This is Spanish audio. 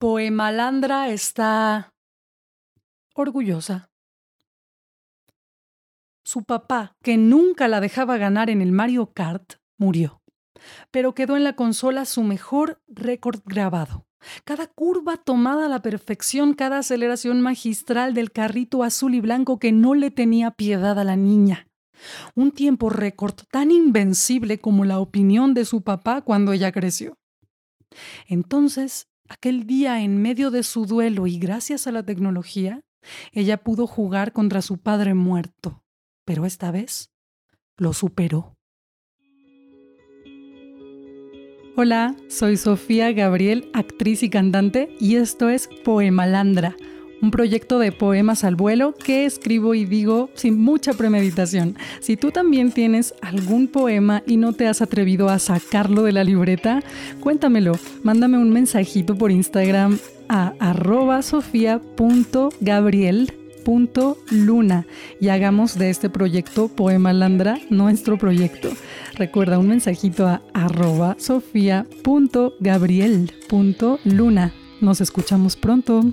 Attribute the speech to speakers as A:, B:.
A: Poemalandra está orgullosa. Su papá, que nunca la dejaba ganar en el Mario Kart, murió, pero quedó en la consola su mejor récord grabado. Cada curva tomada a la perfección, cada aceleración magistral del carrito azul y blanco que no le tenía piedad a la niña. Un tiempo récord tan invencible como la opinión de su papá cuando ella creció. Entonces Aquel día, en medio de su duelo y gracias a la tecnología, ella pudo jugar contra su padre muerto, pero esta vez lo superó. Hola, soy Sofía Gabriel, actriz y cantante, y esto es Poemalandra un proyecto de poemas al vuelo que escribo y digo sin mucha premeditación. Si tú también tienes algún poema y no te has atrevido a sacarlo de la libreta, cuéntamelo. Mándame un mensajito por Instagram a arroba y hagamos de este proyecto Poema Landra nuestro proyecto. Recuerda un mensajito a arroba sofía.gabriel.luna. Nos escuchamos pronto.